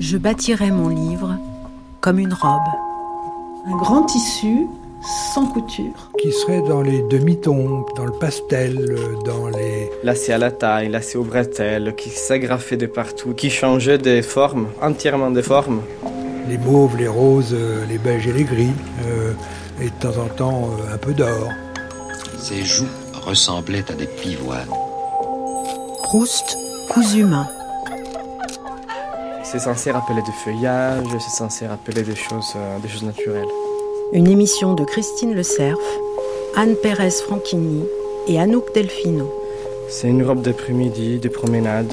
Je bâtirai mon livre comme une robe. Un grand tissu sans couture. Qui serait dans les demi-tons, dans le pastel, dans les... Lacé à la taille, lacé au bretelles, qui s'agrafait de partout, qui changeait des formes, entièrement des formes. Les mauves, les roses, les beiges et les gris, euh, et de temps en temps euh, un peu d'or. Ses joues ressemblaient à des pivoines. Proust, cousu main. C'est censé rappeler des feuillages, c'est censé rappeler des choses, des choses naturelles. Une émission de Christine Le Cerf, Anne Pérez Franchini et Anouk Delfino. C'est une robe d'après-midi, de promenade.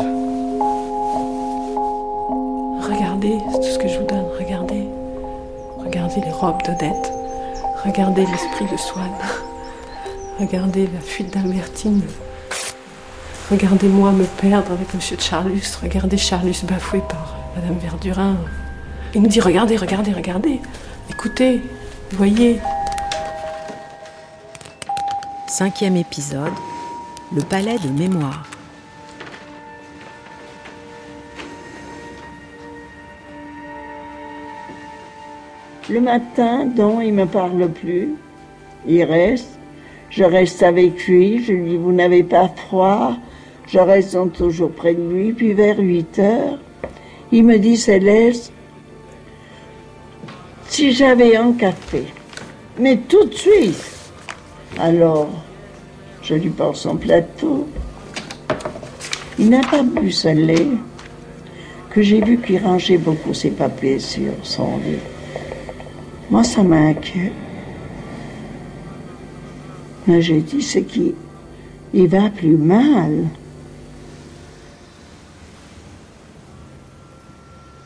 Regardez, c'est tout ce que je vous donne, regardez. Regardez les robes d'Odette. Regardez l'esprit de Swann. Regardez la fuite d'Albertine. Regardez-moi me perdre avec Monsieur de Charlus. Regardez Charlus bafoué par Madame Verdurin. Il nous dit regardez, regardez, regardez. Écoutez, voyez. Cinquième épisode, le palais de mémoire. Le matin, donc, il me parle plus. Il reste. Je reste avec lui. Je lui dis, vous n'avez pas froid. Je reste donc toujours près de lui. Puis vers 8 heures, il me dit, Céleste, si j'avais un café, mais tout de suite. Alors, je lui porte son plateau. Il n'a pas bu ce lait, que j'ai vu qu'il rangeait beaucoup ses papiers sur son lit. Moi, ça m'inquiète. Mais j'ai dit, c'est qu'il il va plus mal.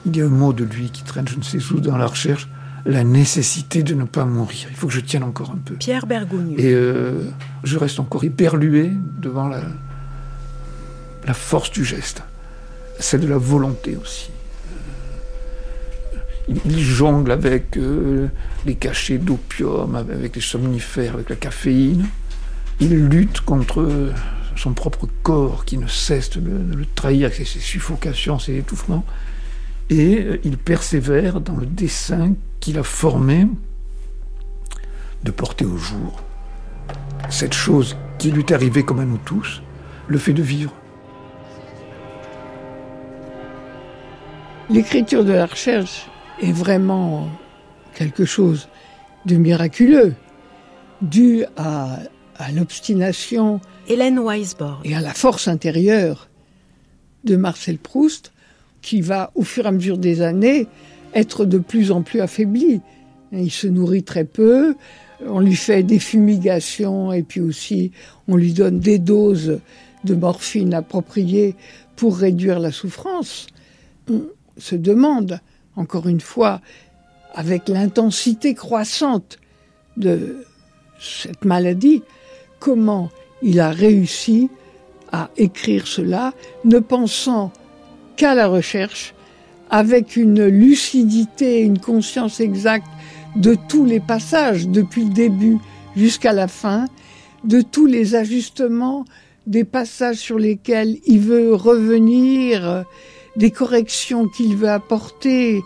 Il y a un mot de lui qui traîne je ne sais où dans la recherche la nécessité de ne pas mourir. Il faut que je tienne encore un peu. Pierre Bergogneau. Et euh, je reste encore éperlué devant la, la force du geste. Celle de la volonté aussi. Euh, il jongle avec euh, les cachets d'opium, avec les somnifères, avec la caféine. Il lutte contre son propre corps qui ne cesse de le, de le trahir avec ses suffocations, ses étouffements. Et il persévère dans le dessin qu'il a formé de porter au jour cette chose qui lui est arrivée comme à nous tous, le fait de vivre. L'écriture de la recherche est vraiment quelque chose de miraculeux, dû à, à l'obstination Hélène Weisborg et à la force intérieure de Marcel Proust, qui va, au fur et à mesure des années, être de plus en plus affaibli. Il se nourrit très peu, on lui fait des fumigations et puis aussi on lui donne des doses de morphine appropriées pour réduire la souffrance. On se demande, encore une fois, avec l'intensité croissante de cette maladie, comment il a réussi à écrire cela, ne pensant qu'à la recherche, avec une lucidité, une conscience exacte de tous les passages, depuis le début jusqu'à la fin, de tous les ajustements, des passages sur lesquels il veut revenir, des corrections qu'il veut apporter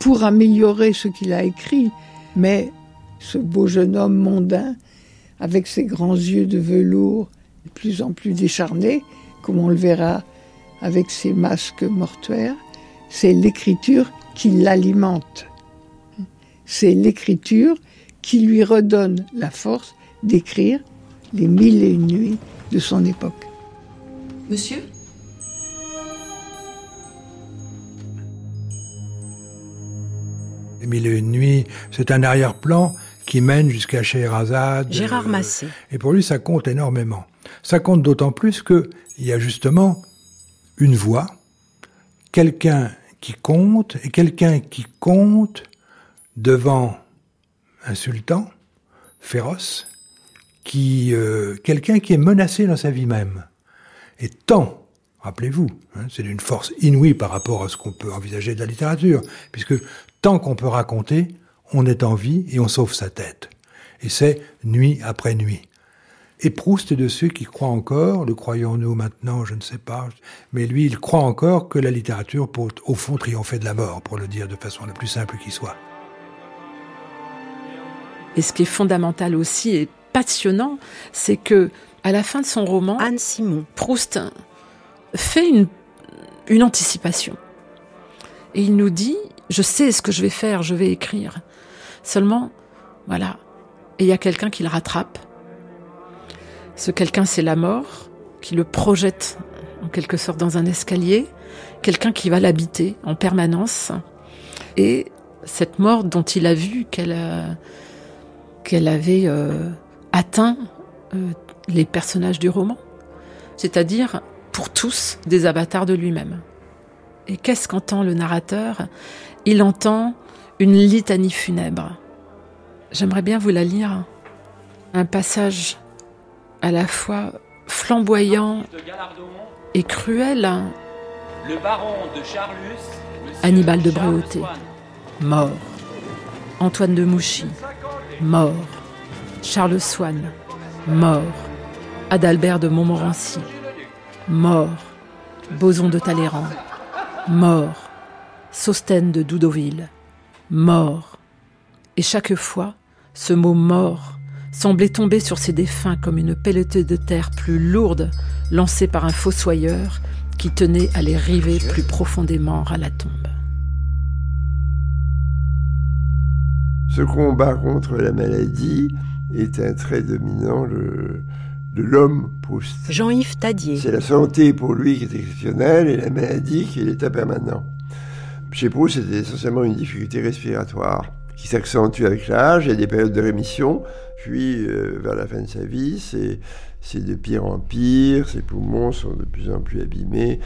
pour améliorer ce qu'il a écrit. Mais ce beau jeune homme mondain, avec ses grands yeux de velours, de plus en plus décharnés, comme on le verra avec ses masques mortuaires, c'est l'écriture qui l'alimente. C'est l'écriture qui lui redonne la force d'écrire les mille et une nuits de son époque. Monsieur? Les mille et une nuits, c'est un arrière-plan qui mène jusqu'à Scheherazade. Gérard Massé. Et pour lui, ça compte énormément. Ça compte d'autant plus qu'il y a justement une voix, quelqu'un qui compte, et quelqu'un qui compte devant un sultan féroce, qui euh, quelqu'un qui est menacé dans sa vie même. Et tant, rappelez-vous, hein, c'est d'une force inouïe par rapport à ce qu'on peut envisager de la littérature, puisque tant qu'on peut raconter, on est en vie et on sauve sa tête. Et c'est nuit après nuit. Et Proust est de ceux qui croient encore, le croyons-nous maintenant, je ne sais pas, mais lui, il croit encore que la littérature peut au fond triompher de la mort, pour le dire de façon la plus simple qui soit. Et ce qui est fondamental aussi et passionnant, c'est que à la fin de son roman, Anne Simon, Proust fait une, une anticipation. Et il nous dit, je sais ce que je vais faire, je vais écrire. Seulement, voilà. Et il y a quelqu'un qui le rattrape. Ce quelqu'un, c'est la mort, qui le projette en quelque sorte dans un escalier. Quelqu'un qui va l'habiter en permanence. Et cette mort dont il a vu qu'elle qu'elle avait euh, atteint euh, les personnages du roman. C'est-à-dire, pour tous, des avatars de lui-même. Et qu'est-ce qu'entend le narrateur? Il entend une litanie funèbre. J'aimerais bien vous la lire. Un passage à la fois flamboyant et cruel. Le baron de Charlus, Hannibal de Bréauté, mort. Antoine de Mouchy, mort. Charles Swann, mort. Adalbert de Montmorency, mort. Boson de Talleyrand, mort. Sostène de Doudoville, mort. Et chaque fois, ce mot mort semblait tomber sur ses défunts comme une pelletée de terre plus lourde lancée par un fossoyeur qui tenait à les river plus profondément à la tombe. Ce combat contre la maladie est un trait dominant de, de l'homme Proust. Jean-Yves Tadier, C'est la santé pour lui qui est exceptionnelle et la maladie qui est l'état permanent. Chez Proust, c'était essentiellement une difficulté respiratoire qui s'accentue avec l'âge. Il y a des périodes de rémission, puis euh, vers la fin de sa vie, c'est de pire en pire, ses poumons sont de plus en plus abîmés,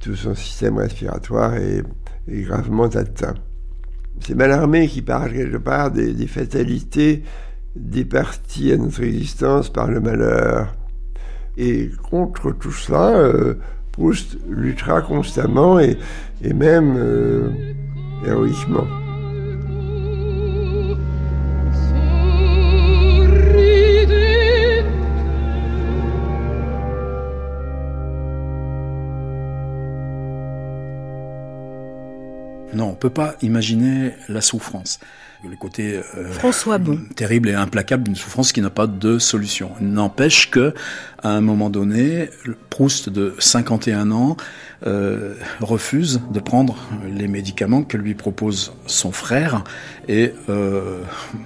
tout son système respiratoire est, gravement atteint. C'est Mallarmé qui parle quelque part des, des fatalités départies à notre existence par le malheur. Et contre tout cela, euh, Proust luttera constamment et, et même euh, héroïquement. Non, on peut pas imaginer la souffrance. Le côté euh, François Bon. terrible et implacable d'une souffrance qui n'a pas de solution. N'empêche que, à un moment donné, Proust de 51 ans euh, refuse de prendre les médicaments que lui propose son frère et euh,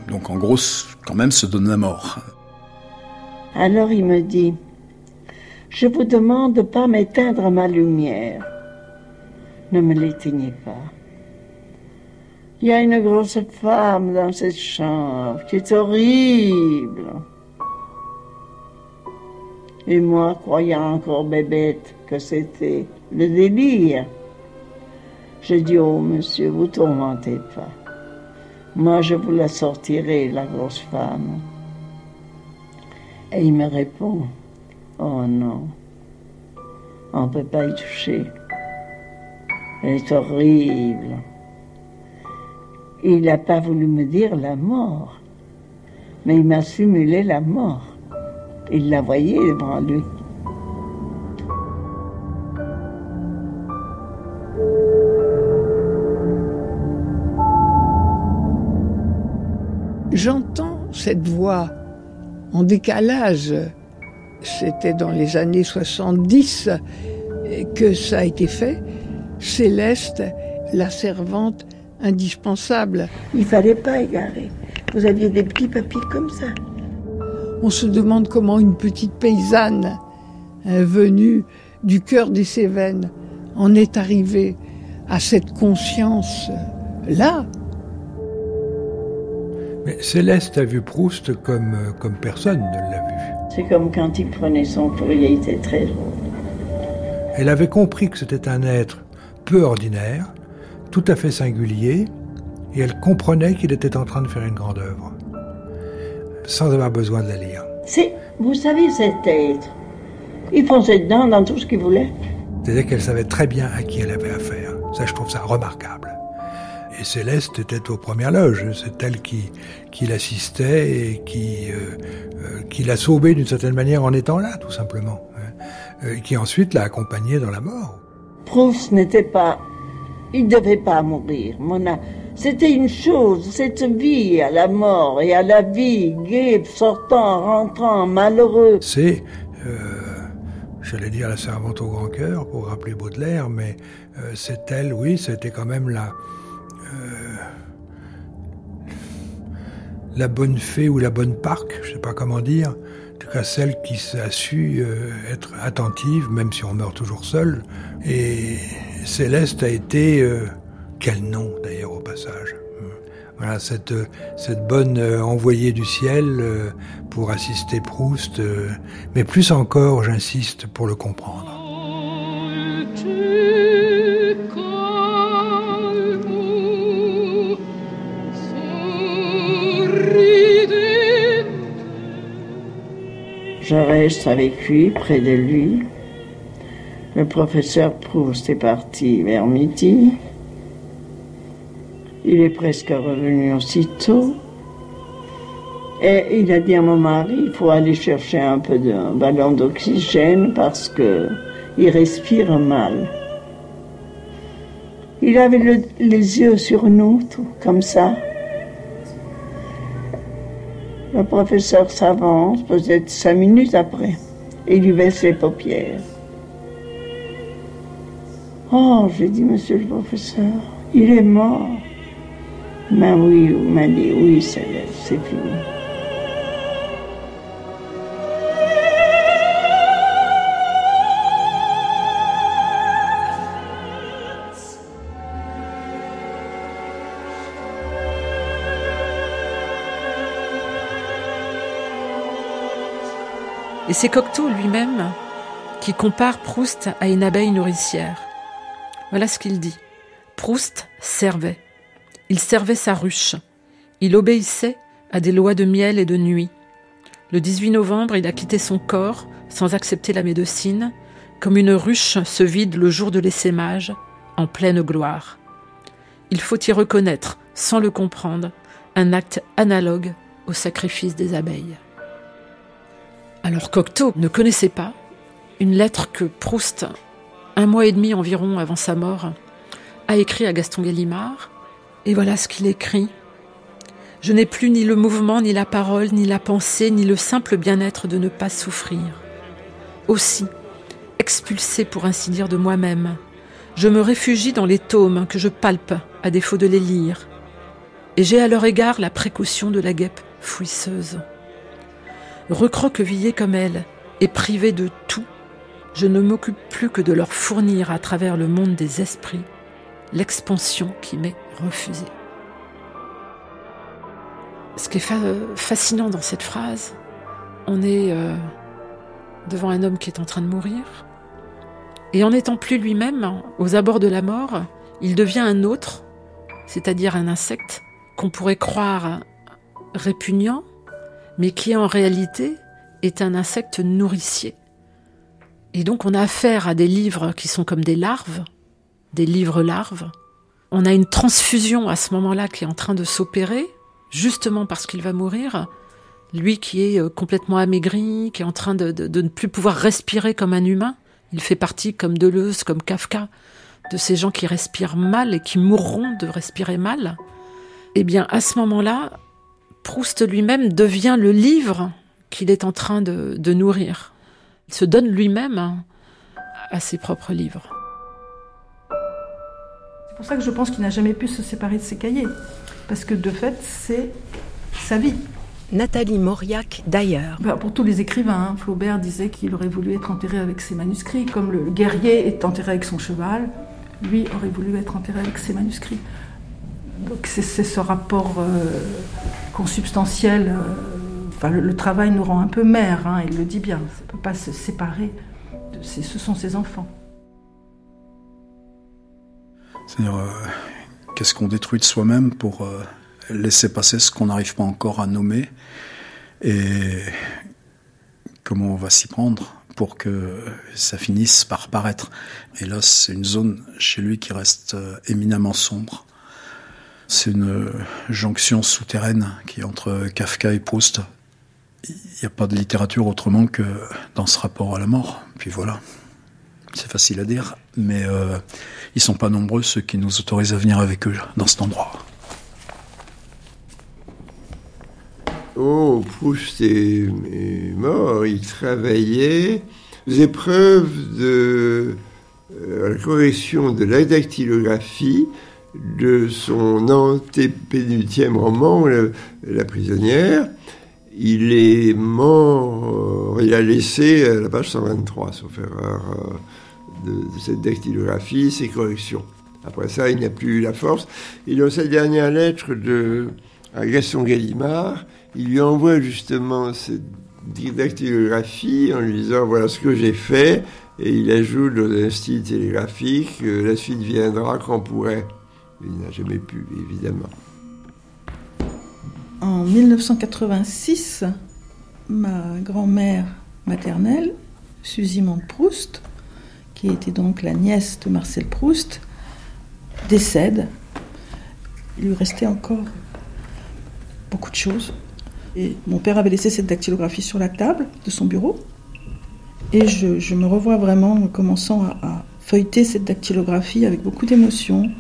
donc en gros quand même se donne la mort. Alors il me dit, je vous demande de pas m'éteindre ma lumière. Ne me l'éteignez pas. Il y a une grosse femme dans cette chambre qui est horrible. Et moi, croyant encore bébête que c'était le délire, je dis, oh monsieur, vous tourmentez pas. Moi, je vous la sortirai, la grosse femme. Et il me répond, oh non, on ne peut pas y toucher. Elle est horrible. Il n'a pas voulu me dire la mort, mais il m'a simulé la mort. Il la voyait devant lui. J'entends cette voix en décalage. C'était dans les années 70 que ça a été fait. Céleste, la servante indispensable. Il fallait pas égarer. Vous aviez des petits papiers comme ça. On se demande comment une petite paysanne euh, venue du cœur des Cévennes en est arrivée à cette conscience-là. Mais Céleste a vu Proust comme, euh, comme personne ne l'a vu. C'est comme quand il prenait son courrier, il était très drôle. Elle avait compris que c'était un être peu ordinaire, tout à fait singulier, et elle comprenait qu'il était en train de faire une grande œuvre, sans avoir besoin de la lire. C'est, vous savez, cet être, il fonçait dedans dans tout ce qu'il voulait. C'est-à-dire qu'elle savait très bien à qui elle avait affaire. Ça, je trouve ça remarquable. Et Céleste était aux premières loges. C'est elle qui, qui l'assistait et qui, euh, euh, qui l'a sauvé d'une certaine manière en étant là, tout simplement. Hein. Et qui ensuite l'a accompagné dans la mort. Proust n'était pas... Il ne devait pas mourir. Mona... C'était une chose, cette vie à la mort et à la vie, gaie, sortant, rentrant, malheureux. C'est, euh, j'allais dire la servante au grand cœur pour rappeler Baudelaire, mais euh, c'est elle, oui, c'était quand même la, euh, la bonne fée ou la bonne parque, je sais pas comment dire. En tout cas, celle qui a su être attentive, même si on meurt toujours seul. Et Céleste a été, euh, quel nom d'ailleurs au passage. Voilà, cette, cette bonne euh, envoyée du ciel euh, pour assister Proust, mais plus encore, j'insiste, pour le comprendre. Je reste avec lui, près de lui. Le professeur Proust est parti vers midi. Il est presque revenu aussitôt. Et il a dit à mon mari, il faut aller chercher un peu de ballon d'oxygène parce que il respire mal. Il avait le- les yeux sur nous, tout comme ça. Le professeur s'avance, peut-être cinq minutes après, et il lui baisse les paupières. Oh, j'ai dit, monsieur le professeur, il est mort. Mais oui, il m'a dit, oui, c'est fini. Et c'est Cocteau lui-même qui compare Proust à une abeille nourricière. Voilà ce qu'il dit. Proust servait. Il servait sa ruche. Il obéissait à des lois de miel et de nuit. Le 18 novembre, il a quitté son corps sans accepter la médecine, comme une ruche se vide le jour de l'essaimage, en pleine gloire. Il faut y reconnaître, sans le comprendre, un acte analogue au sacrifice des abeilles. Alors Cocteau ne connaissait pas une lettre que Proust, un mois et demi environ avant sa mort, a écrit à Gaston Gallimard. Et voilà ce qu'il écrit. Je n'ai plus ni le mouvement, ni la parole, ni la pensée, ni le simple bien-être de ne pas souffrir. Aussi, expulsé pour ainsi dire de moi-même, je me réfugie dans les tomes que je palpe à défaut de les lire. Et j'ai à leur égard la précaution de la guêpe fouisseuse recroquevillée comme elle et privée de tout, je ne m'occupe plus que de leur fournir à travers le monde des esprits l'expansion qui m'est refusée. Ce qui est fa- fascinant dans cette phrase, on est euh, devant un homme qui est en train de mourir, et en n'étant plus lui-même, aux abords de la mort, il devient un autre, c'est-à-dire un insecte qu'on pourrait croire répugnant, mais qui en réalité est un insecte nourricier. Et donc on a affaire à des livres qui sont comme des larves, des livres larves. On a une transfusion à ce moment-là qui est en train de s'opérer, justement parce qu'il va mourir. Lui qui est euh, complètement amaigri, qui est en train de, ne plus pouvoir respirer comme un humain. Il fait partie, comme Deleuze, comme Kafka, de ces gens qui respirent mal et qui mourront de respirer mal. Eh bien, à ce moment-là, Proust lui-même devient le livre qu'il est en train de nourrir. Il se donne lui-même hein, à ses propres livres. C'est pour ça que je pense qu'il n'a jamais pu se séparer de ses cahiers. Parce que de fait, c'est sa vie. Nathalie Mauriac d'ailleurs. Bah, pour tous les écrivains, hein, Flaubert disait qu'il aurait voulu être enterré avec ses manuscrits. Comme le guerrier est enterré avec son cheval, lui aurait voulu être enterré avec ses manuscrits. Donc c'est c'est ce rapport euh, consubstantiel. euh, le, travail nous rend un peu mère, hein, il le dit bien. Ça ne peut pas se séparer. Ce sont ses enfants. C'est-à-dire, euh, qu'est-ce qu'on détruit de soi-même pour euh, laisser passer ce qu'on n'arrive pas encore à nommer? Et comment on va s'y prendre pour que ça finisse par paraître? Et là, c'est une zone chez lui qui reste euh, éminemment sombre. C'est une jonction souterraine qui est entre Kafka et Proust. Il n'y a pas de littérature autrement que dans ce rapport à la mort. Puis voilà. C'est facile à dire, mais euh, ils sont pas nombreux ceux qui nous autorisent à venir avec eux dans cet endroit. Oh, Proust est, mort, il travaillait aux épreuves de euh, la correction de la dactylographie de son antépénultième roman, La prisonnière. Il est mort, il a laissé à la page 123, sauf erreur, euh, de, cette dactylographie, ses corrections. Après ça, il n'a plus eu la force. Et dans sa dernière lettre de, à Gaston Gallimard, il lui envoie justement cette dactylographie en lui disant voilà ce que j'ai fait. Et il ajoute dans un style télégraphique la suite viendra quand pourrait. Il n'a jamais pu, évidemment. En 1986, ma grand-mère maternelle, Suzy Proust, qui était donc la nièce de Marcel Proust, décède. Il lui restait encore beaucoup de choses. Et mon père avait laissé cette dactylographie sur la table de son bureau. Et je, me revois vraiment commençant à, feuilleter cette dactylographie avec beaucoup d'émotion,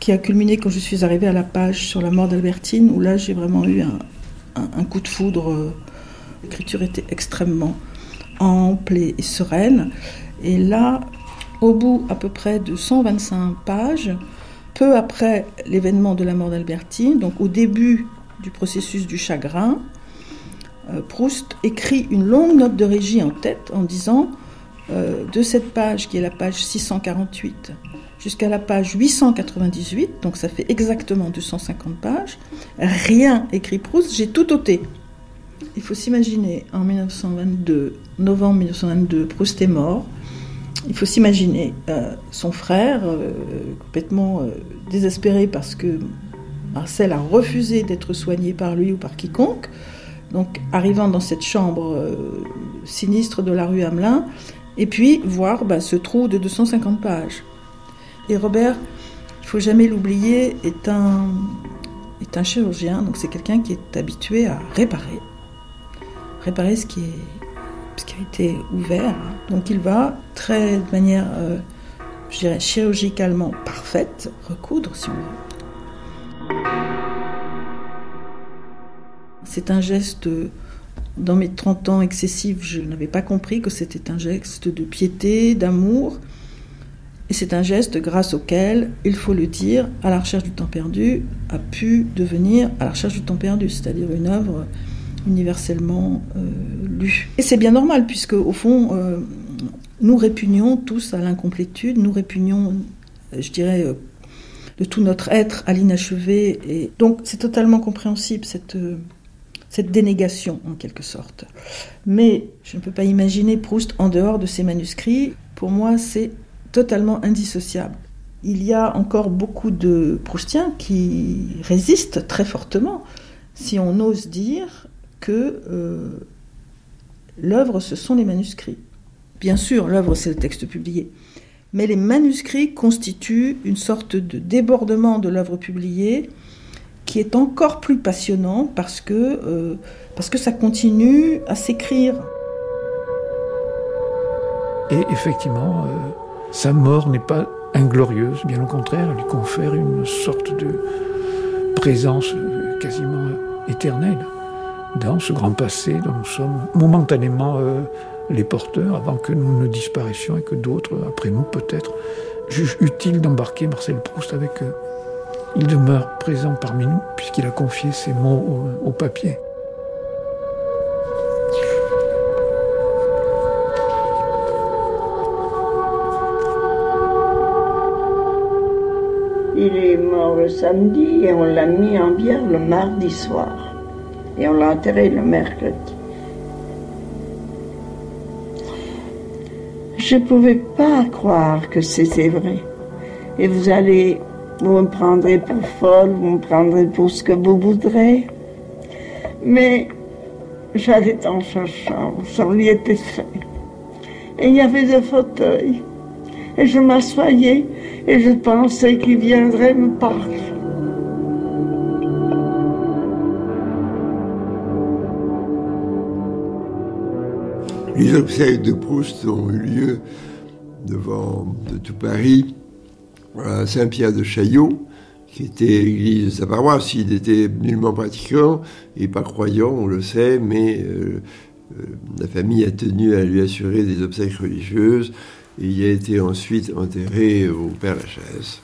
qui a culminé quand je suis arrivée à la page sur la mort d'Albertine, où là j'ai vraiment eu un, coup de foudre. L'écriture était extrêmement ample et, sereine. Et là, au bout à peu près de 125 pages, peu après l'événement de la mort d'Albertine, donc au début du processus du chagrin, euh, Proust écrit une longue note de régie en tête en disant euh, de cette page qui est la page 648 jusqu'à la page 898, donc ça fait exactement 250 pages, rien écrit Proust, j'ai tout ôté. Il faut s'imaginer en 1922, novembre 1922, Proust est mort. Il faut s'imaginer euh, son frère complètement désespéré parce que Marcel a refusé d'être soigné par lui ou par quiconque. Donc, arrivant dans cette chambre euh, sinistre de la rue Hamelin, et puis voir bah, ce trou de 250 pages. Et Robert, il faut jamais l'oublier, est un, chirurgien, donc c'est quelqu'un qui est habitué à réparer. Réparer ce qui, est, ce qui a été ouvert. Donc il va très, de manière, euh, chirurgicalement parfaite, recoudre, si on veut. C'est un geste, dans mes 30 ans excessifs, je n'avais pas compris que c'était un geste de piété, d'amour. Et c'est un geste grâce auquel, il faut le dire, à la recherche du temps perdu a pu devenir à la recherche du temps perdu, c'est-à-dire une œuvre universellement euh, lue. Et c'est bien normal, puisque au fond, euh, nous répugnons tous à l'incomplétude, nous répugnons, je dirais, euh, de tout notre être à l'inachevé. Et donc c'est totalement compréhensible cette, cette dénégation en quelque sorte. Mais je ne peux pas imaginer Proust en dehors de ses manuscrits. Pour moi, c'est totalement indissociable. Il y a encore beaucoup de Proustiens qui résistent très fortement, si on ose dire que euh, l'œuvre, ce sont les manuscrits. Bien sûr, l'œuvre, c'est le texte publié mais les manuscrits constituent une sorte de débordement de l'œuvre publiée qui est encore plus passionnant parce que, euh, parce que ça continue à s'écrire. Et effectivement, euh, sa mort n'est pas inglorieuse, bien au contraire, elle lui confère une sorte de présence euh, quasiment éternelle dans ce grand passé dont nous sommes momentanément les porteurs avant que nous ne disparaissions et que d'autres, après nous peut-être, jugent utile d'embarquer Marcel Proust avec eux. Il demeure présent parmi nous puisqu'il a confié ses mots au, papier. Le samedi et on l'a mis en bière le mardi soir. Et on l'a enterré le mercredi. Je ne pouvais pas croire que c'était vrai. Et vous allez, vous me prendrez pour folle, vous me prendrez pour ce que vous voudrez. Mais j'allais dans sa chambre, son lit était fait. Et il y avait des fauteuils et je m'assoyais et je pensais qu'il viendrait me parler. Les obsèques de Proust ont eu lieu devant tout Paris à Saint-Pierre de Chaillot, qui était l'église de sa paroisse. Il était nullement pratiquant et pas croyant, on le sait, mais euh, euh, la famille a tenu à lui assurer des obsèques religieuses il a été ensuite enterré au Père Lachaise.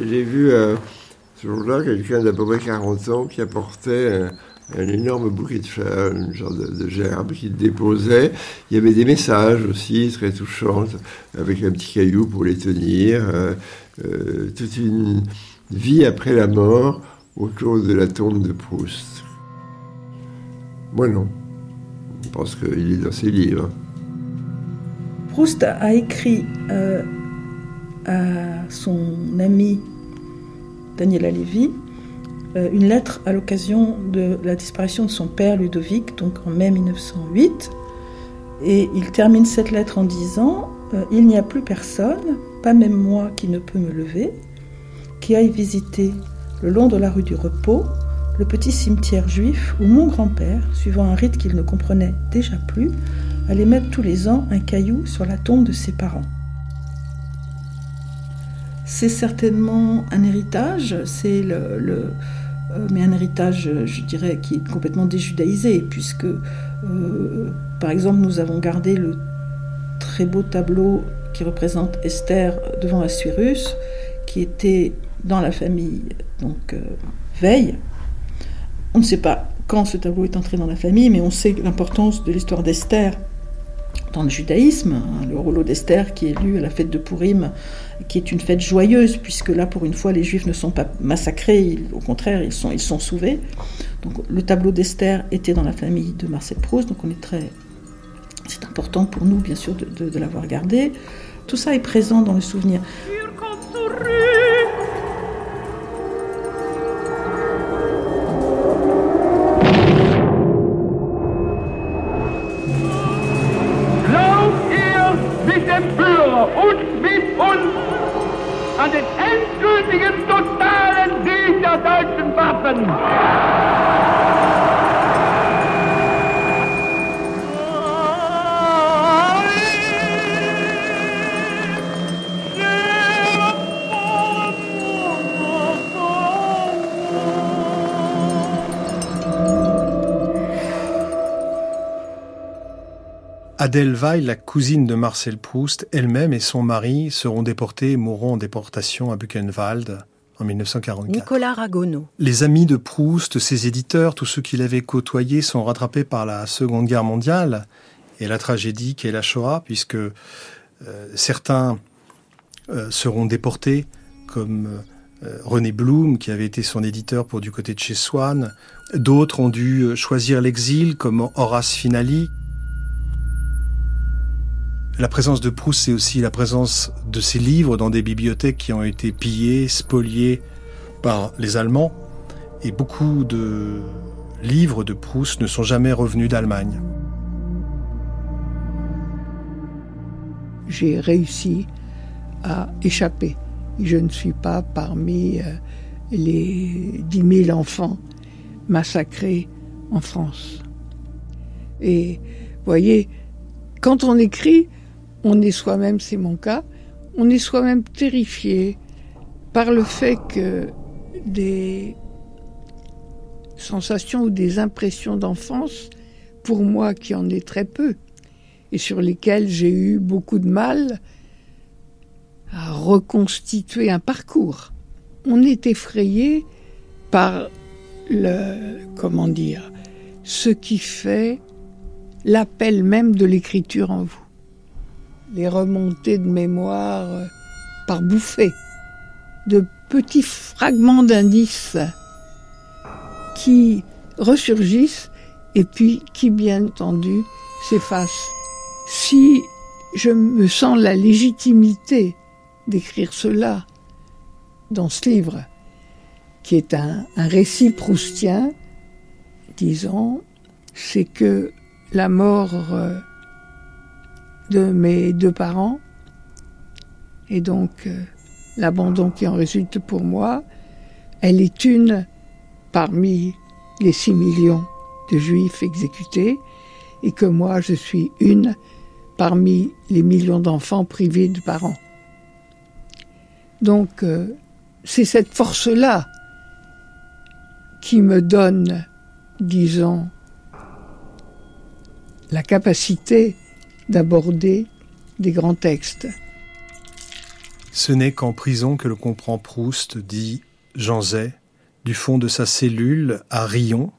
J'ai vu euh, ce jour-là quelqu'un d'à peu près 40 ans qui apportait un, énorme bouquet de fleurs, une genre de, gerbe qu'il déposait. Il y avait des messages aussi très touchants avec un petit caillou pour les tenir. Euh, euh, toute une vie après la mort autour de la tombe de Proust. Moi non. Je qu'il est dans ses livres. Proust a écrit à son ami Daniela Lévy euh, une lettre à l'occasion de la disparition de son père Ludovic, donc en mai 1908. Et il termine cette lettre en disant euh, Il n'y a plus personne, pas même moi qui ne peux me lever, qui aille visiter le long de la rue du Repos le petit cimetière juif où mon grand-père, suivant un rite qu'il ne comprenait déjà plus, allait mettre tous les ans un caillou sur la tombe de ses parents. C'est certainement un héritage, c'est euh, mais un héritage, je dirais, qui est complètement déjudaïsé, puisque, euh, par exemple, nous avons gardé le très beau tableau qui représente Esther devant Assuérus, qui était dans la famille donc euh, Veille. On ne sait pas quand ce tableau est entré dans la famille, mais on sait l'importance de l'histoire d'Esther dans le judaïsme, hein, le rouleau d'Esther qui est lu à la fête de Purim, qui est une fête joyeuse, puisque là, pour une fois, les Juifs ne sont pas massacrés, au contraire, ils sont, ils sont sauvés. Donc, le tableau d'Esther était dans la famille de Marcel Proust, donc on est très. C'est important pour nous, bien sûr, de, de l'avoir gardé. Tout ça est présent dans le souvenir. Adèle Weil, la cousine de Marcel Proust, elle-même et son mari seront déportés et mourront en déportation à Buchenwald en 1944. Nicolas Ragonneau. Les amis de Proust, ses éditeurs, tous ceux qu'il avait côtoyés sont rattrapés par la Seconde Guerre mondiale et la tragédie qu'est la Shoah, puisque euh, certains euh, seront déportés, comme euh, René Blum, qui avait été son éditeur pour du côté de chez Swann. D'autres ont dû choisir l'exil, comme Horace Finali, la présence de Proust, c'est aussi la présence de ses livres dans des bibliothèques qui ont été pillées, spoliées par les Allemands. Et beaucoup de livres de Proust ne sont jamais revenus d'Allemagne. J'ai réussi à échapper. Je ne suis pas parmi euh, les 10 000 enfants massacrés en France. Et voyez, quand on écrit, on est soi-même, c'est mon cas, on est soi-même terrifié par le fait que des sensations ou des impressions d'enfance, pour moi qui en ai très peu, et sur lesquelles j'ai eu beaucoup de mal à reconstituer un parcours. On est effrayé par le, comment dire, ce qui fait l'appel même de l'écriture en vous les remontées de mémoire euh, par bouffées, de petits fragments d'indices qui ressurgissent et puis qui, bien entendu, s'effacent. Si je me sens la légitimité d'écrire cela dans ce livre, qui est un, récit proustien, disons, c'est que la mort euh, de mes deux parents. Et donc, euh, l'abandon qui en résulte pour moi, elle est une parmi les six millions de juifs exécutés et que moi je suis une parmi les millions d'enfants privés de parents. Donc euh, c'est cette force-là qui me donne, disons, la capacité d'aborder des grands textes. Ce n'est qu'en prison que le comprend Proust, dit Jean Zay, du fond de sa cellule à Rion,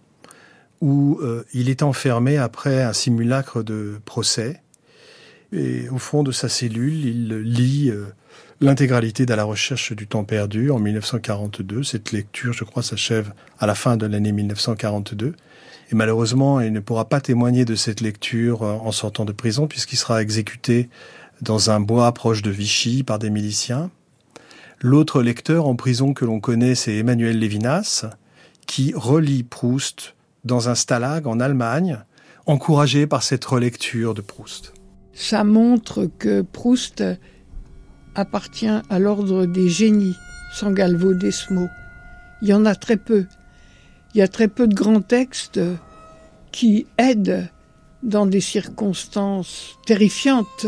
où euh, il est enfermé après un simulacre de procès. Et au fond de sa cellule, il lit euh, l'intégralité de la recherche du temps perdu en 1942. Cette lecture, je crois, s'achève à la fin de l'année 1942. Et malheureusement, il ne pourra pas témoigner de cette lecture euh, en sortant de prison puisqu'il sera exécuté dans un bois proche de Vichy par des miliciens. L'autre lecteur en prison que l'on connaît, c'est Emmanuel Lévinas, qui relit Proust dans un stalag en Allemagne, encouragé par cette relecture de Proust. Ça montre que Proust appartient à l'ordre des génies, sans galvaudesmo. Il y en a très peu. Il y a très peu de grands textes qui aident dans des circonstances terrifiantes,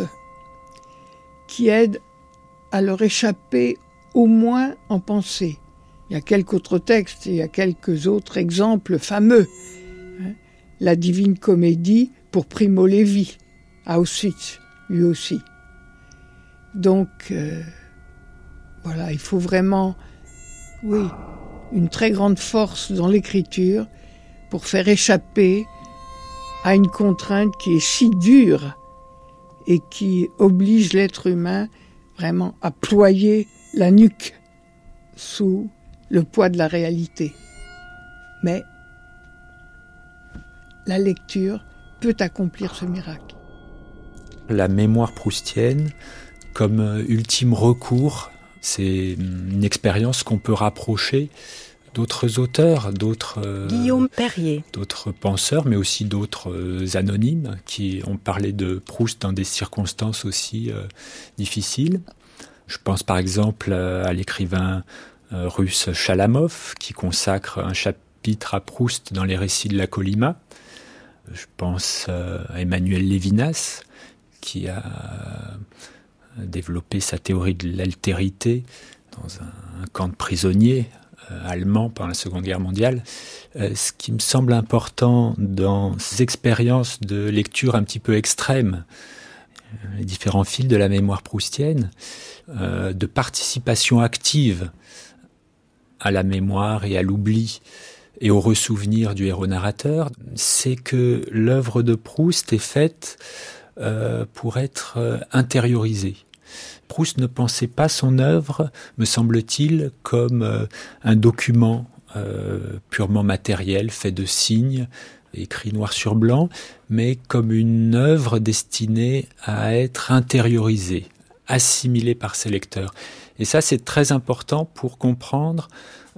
qui aident à leur échapper au moins en pensée. Il y a quelques autres textes, il y a quelques autres exemples fameux. Hein. La Divine Comédie pour Primo Levi, à Auschwitz, lui aussi. Donc, euh, voilà, il faut vraiment, oui, une très grande force dans l'écriture pour faire échapper à une contrainte qui est si dure et qui oblige l'être humain vraiment à ployer la nuque sous le poids de la réalité. Mais la lecture peut accomplir ce miracle. La mémoire proustienne, comme euh, ultime recours. C'est une expérience qu'on peut rapprocher d'autres auteurs, d'autres euh, Guillaume Perrier, d'autres penseurs, mais aussi d'autres euh, anonymes qui ont parlé de Proust dans des circonstances aussi difficiles. Je pense par exemple à l'écrivain russe Chalamov qui consacre un chapitre à Proust dans les récits de la Colima. Je pense à Emmanuel Lévinas qui a développé sa théorie de l'altérité dans un, camp de prisonniers euh, allemands pendant la Seconde Guerre mondiale. Euh, ce qui me semble important dans ces expériences de lecture un petit peu extrêmes, euh, les différents fils de la mémoire proustienne, de participation active à la mémoire et à l'oubli et au ressouvenir du héros narrateur, c'est que l'œuvre de Proust est faite pour être intériorisée. Proust ne pensait pas son œuvre, me semble-t-il, comme euh, un document euh, purement matériel, fait de signes, écrit noir sur blanc, mais comme une œuvre destinée à être intériorisée, assimilée par ses lecteurs. Et ça, c'est très important pour comprendre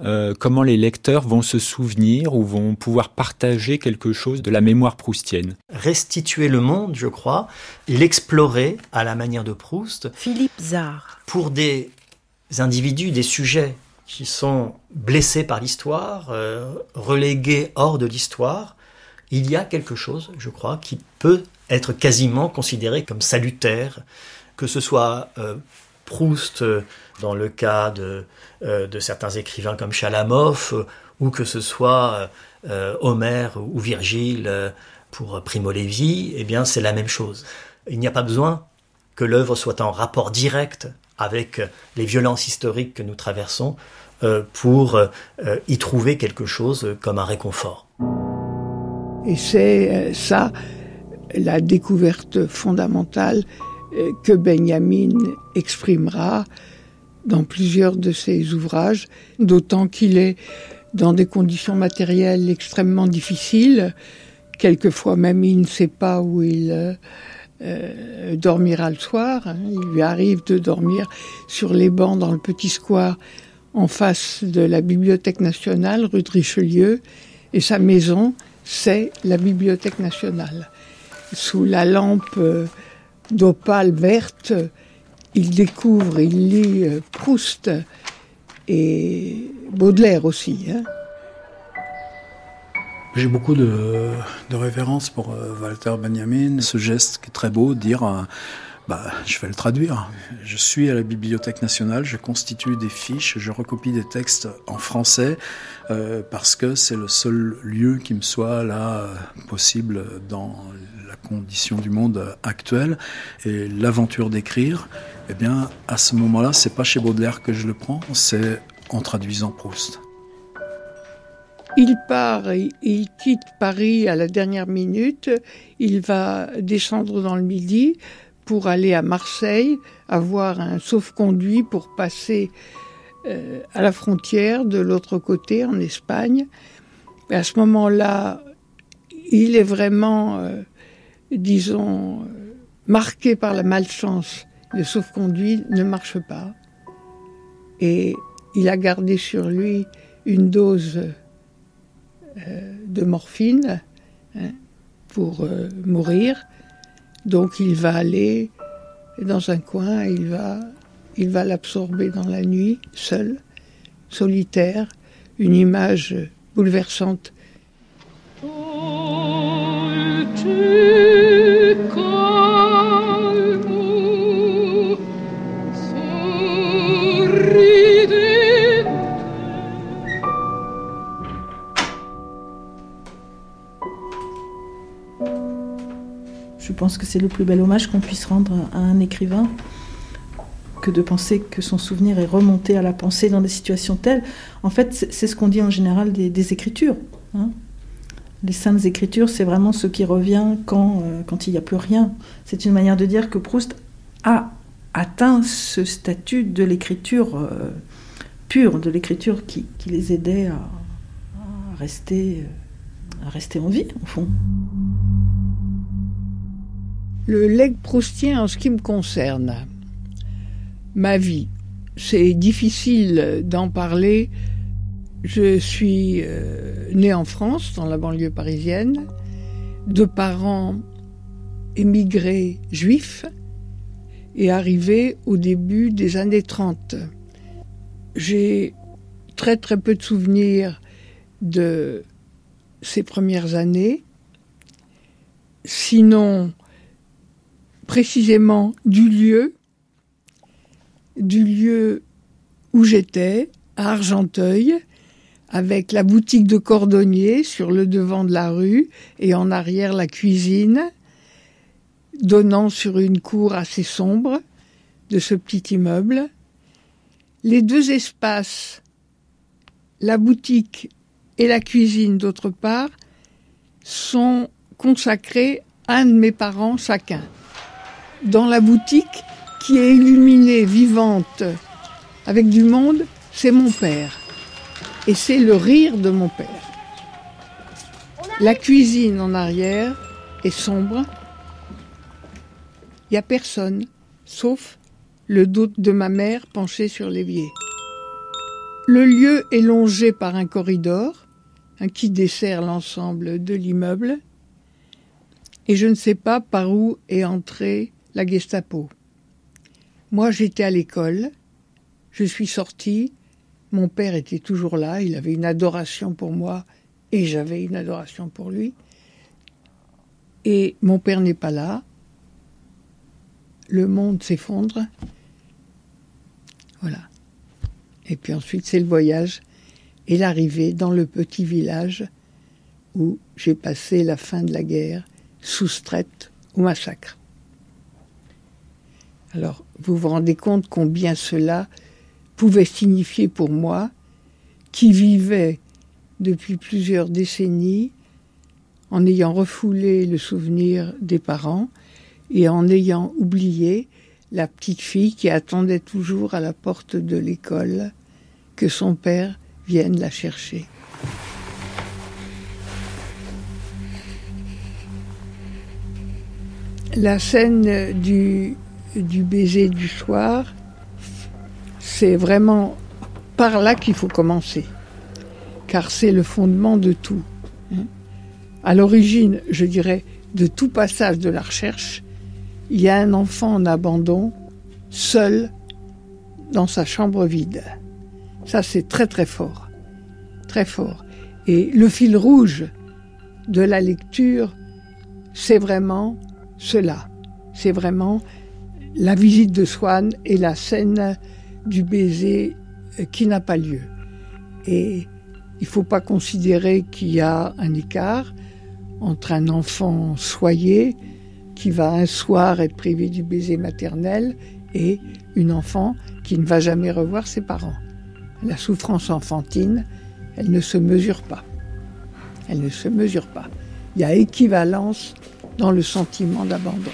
euh, comment les lecteurs vont se souvenir ou vont pouvoir partager quelque chose de la mémoire proustienne. Restituer le monde, je crois, l'explorer à la manière de Proust. Philippe Zard. Pour des individus, des sujets qui sont blessés par l'histoire, euh, relégués hors de l'histoire, il y a quelque chose, je crois, qui peut être quasiment considéré comme salutaire, que ce soit euh, Proust dans le cas de, euh, certains écrivains comme Chalamov, euh, ou que ce soit euh, Homère ou Virgile pour Primo Levi, eh bien c'est la même chose. Il n'y a pas besoin que l'œuvre soit en rapport direct avec les violences historiques que nous traversons pour y trouver quelque chose comme un réconfort. Et c'est ça la découverte fondamentale que Benjamin exprimera dans plusieurs de ses ouvrages, d'autant qu'il est dans des conditions matérielles extrêmement difficiles. Quelquefois même, il ne sait pas où il euh, euh, dormira le soir. Hein. Il lui arrive de dormir sur les bancs dans le petit square en face de la Bibliothèque nationale, rue de Richelieu. Et sa maison, c'est la Bibliothèque nationale. Sous la lampe euh, d'opale verte, il découvre, il lit euh, Proust et Baudelaire aussi. Hein. J'ai beaucoup de, de révérences pour euh, Walter Benjamin. Ce geste qui est très beau, dire euh, bah, je vais le traduire. Je suis à la Bibliothèque nationale, je constitue des fiches, je recopie des textes en français parce que c'est le seul lieu qui me soit là possible dans la condition du monde actuel. Et l'aventure d'écrire, eh bien, à ce moment-là, c'est pas chez Baudelaire que je le prends, c'est en traduisant Proust. Il part, il quitte Paris à la dernière minute, il va descendre dans le Midi, pour aller à Marseille, avoir un sauf-conduit pour passer euh, à la frontière de l'autre côté, en Espagne. À ce moment-là, il est vraiment, euh, disons, marqué par la malchance. Le sauf-conduit ne marche pas. Et il a gardé sur lui une dose euh, de morphine hein, pour mourir. Donc il va aller dans un coin, il va, il va l'absorber dans la nuit, seul, solitaire, une image bouleversante. Je pense que c'est le plus bel hommage qu'on puisse rendre à un écrivain que de penser que son souvenir est remonté à la pensée dans des situations telles. En fait, c'est ce qu'on dit en général des, écritures. Hein. Les saintes écritures, c'est vraiment ce qui revient quand, euh, quand il n'y a plus rien. C'est une manière de dire que Proust a atteint ce statut de l'écriture euh, pure, de l'écriture qui, les aidait à, rester, euh, à rester en vie, au fond le leg proustien en ce qui me concerne. Ma vie, c'est difficile d'en parler. Je suis euh, né en France, dans la banlieue parisienne, de parents émigrés juifs et arrivé au début des années 30. J'ai très très peu de souvenirs de ces premières années. Sinon, précisément du lieu, du lieu où j'étais, à Argenteuil, avec la boutique de cordonnier sur le devant de la rue et en arrière la cuisine, donnant sur une cour assez sombre de ce petit immeuble. Les deux espaces, la boutique et la cuisine d'autre part, sont consacrés à un de mes parents chacun dans la boutique qui est illuminée, vivante, avec du monde, c'est mon père. Et c'est le rire de mon père. La cuisine en arrière est sombre. Il n'y a personne, sauf le dos de ma mère penché sur l'évier. Le lieu est longé par un corridor qui dessert l'ensemble de l'immeuble. Et je ne sais pas par où est entré la Gestapo. Moi, j'étais à l'école, je suis sortie, mon père était toujours là, il avait une adoration pour moi et j'avais une adoration pour lui. Et mon père n'est pas là, le monde s'effondre. Voilà. Et puis ensuite, c'est le voyage et l'arrivée dans le petit village où j'ai passé la fin de la guerre, soustraite au massacre. Alors, vous vous rendez compte combien cela pouvait signifier pour moi, qui vivais depuis plusieurs décennies en ayant refoulé le souvenir des parents et en ayant oublié la petite fille qui attendait toujours à la porte de l'école que son père vienne la chercher. La scène du du baiser du soir, c'est vraiment par là qu'il faut commencer, car c'est le fondement de tout. Hein. À l'origine, je dirais, de tout passage de la recherche, il y a un enfant en abandon, seul, dans sa chambre vide. Ça, c'est très très fort, très fort. Et le fil rouge de la lecture, c'est vraiment cela. C'est vraiment la visite de Swann et la scène du baiser qui n'a pas lieu. Et il ne faut pas considérer qu'il y a un écart entre un enfant soyé qui va un soir être privé du baiser maternel et une enfant qui ne va jamais revoir ses parents. La souffrance enfantine, elle ne se mesure pas. Elle ne se mesure pas. Il y a équivalence dans le sentiment d'abandon.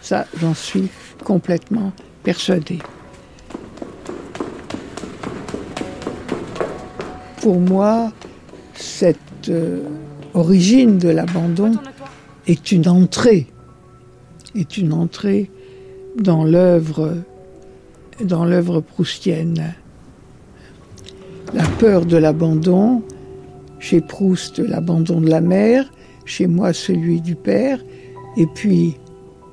Ça, j'en suis complètement persuadée. Pour moi, cette euh, origine de l'abandon est une entrée, est une entrée dans l'œuvre dans l'œuvre proustienne. La peur de l'abandon, chez Proust l'abandon de la mère, chez moi celui du père, et puis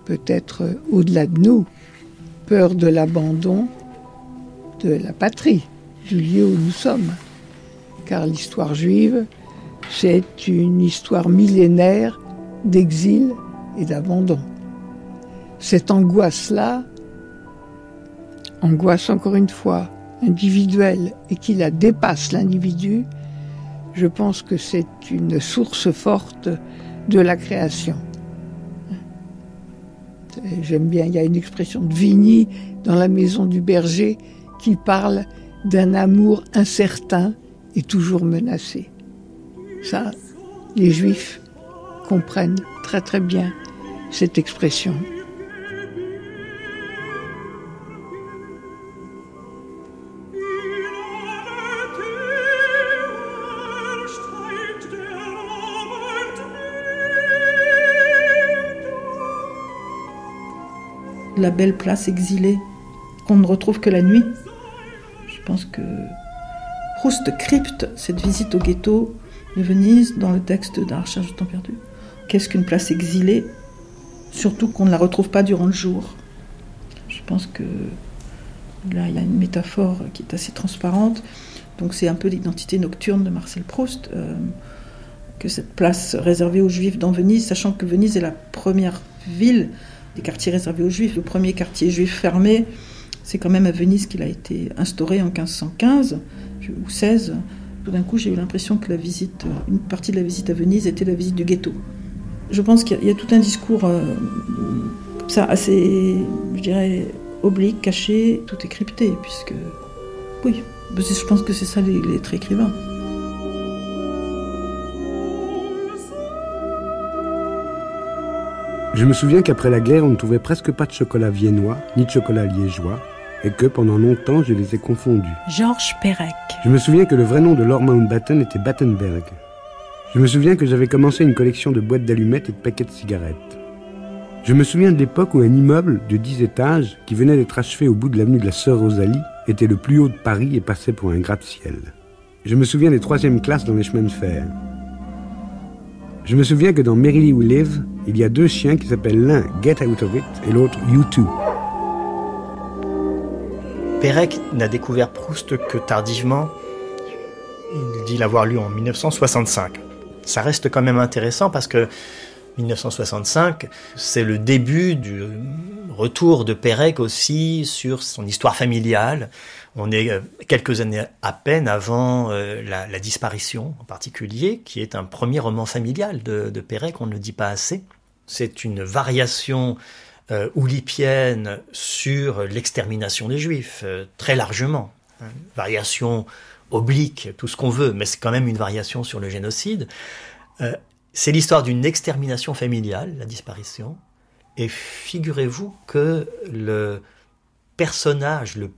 peut-être au-delà de nous, peur de l'abandon de la patrie, du lieu où nous sommes. Car l'histoire juive, c'est une histoire millénaire d'exil et d'abandon. Cette angoisse-là, angoisse encore une fois individuelle et qui la dépasse l'individu, je pense que c'est une source forte de la création. J'aime bien, il y a une expression de Vigny dans la maison du berger qui parle d'un amour incertain et toujours menacé. Ça, les juifs comprennent très très bien cette expression. la belle place exilée qu'on ne retrouve que la nuit. Je pense que Proust crypte cette visite au ghetto de Venise dans le texte d'un recherche de temps perdu. Qu'est-ce qu'une place exilée Surtout qu'on ne la retrouve pas durant le jour? Je pense que là, il y a une métaphore qui est assez transparente. Donc c'est un peu l'identité nocturne de Marcel Proust, euh, que cette place réservée aux Juifs dans Venise, sachant que Venise est la première ville des quartiers réservés aux Juifs. Le premier quartier juif fermé, c'est quand même à Venise qu'il a été instauré en 1515 ou 16. Tout d'un coup, j'ai eu l'impression que la visite, une partie de la visite à Venise était la visite du ghetto. Je pense qu'il y, a tout un discours euh, ça assez, je dirais, oblique, caché, tout est crypté, puisque oui, je pense que c'est ça les, les traits écrivains. Je me souviens qu'après la guerre, on ne trouvait presque pas de chocolat viennois, ni de chocolat liégeois, et que pendant longtemps, je les ai confondus. Georges Perec. Je me souviens que le vrai nom de Lord Mountbatten était Battenberg. Je me souviens que j'avais commencé une collection de boîtes d'allumettes et de paquets de cigarettes. Je me souviens de l'époque où un immeuble de 10 étages, qui venait d'être achevé au bout de l'avenue de la Sœur Rosalie, était le plus haut de Paris et passait pour un gratte-ciel. Je me souviens des troisièmes classes dans les chemins de fer. Je me souviens que dans Merrily We Live, il y a deux chiens qui s'appellent l'un Get Out of It et l'autre You Too. Pérec n'a découvert Proust que tardivement. Il dit l'avoir lu en 1965. Ça reste quand même intéressant parce que 1965, c'est le début du retour de Pérec aussi sur son histoire familiale. On est euh, quelques années à peine avant euh, la, disparition en particulier, qui est un premier roman familial de, de Pérec, on ne le dit pas assez. C'est une variation euh, oulipienne sur l'extermination des Juifs, très largement. Hein. variation oblique, tout ce qu'on veut, mais c'est quand même une variation sur le génocide. c'est l'histoire d'une extermination familiale, la disparition. Et figurez-vous que le personnage, le